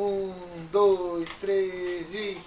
Um, dois, três e.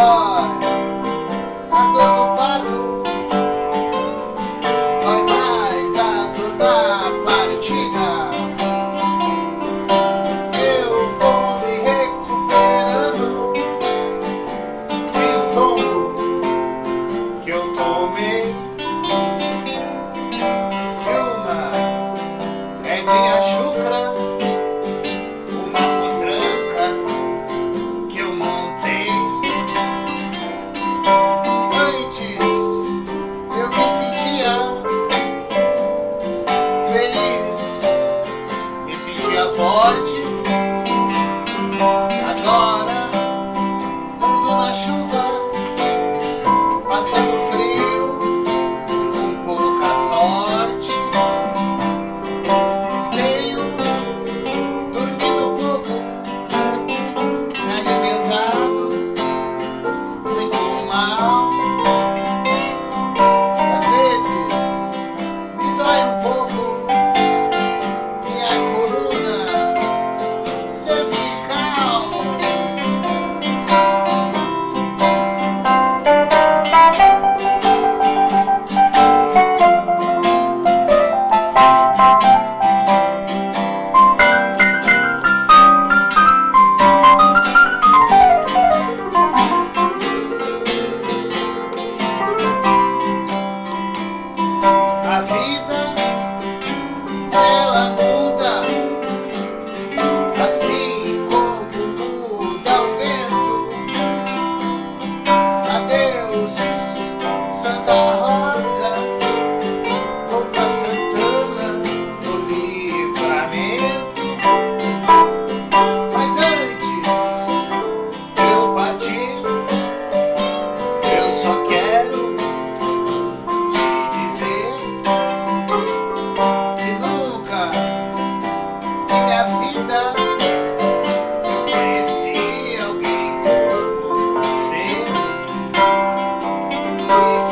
啊。street.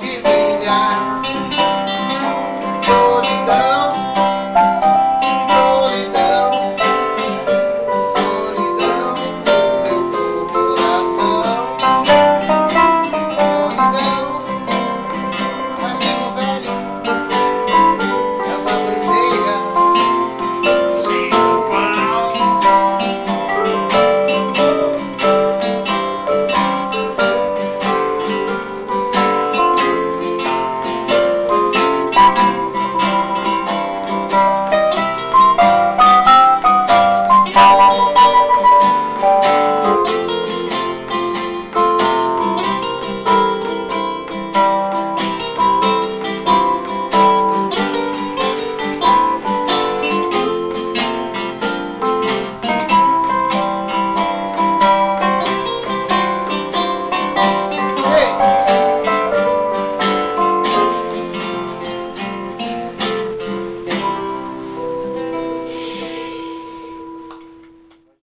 maldito.